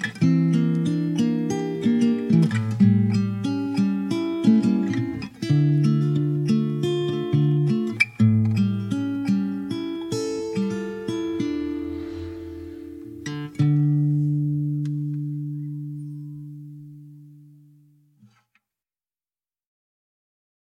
Mm-hmm.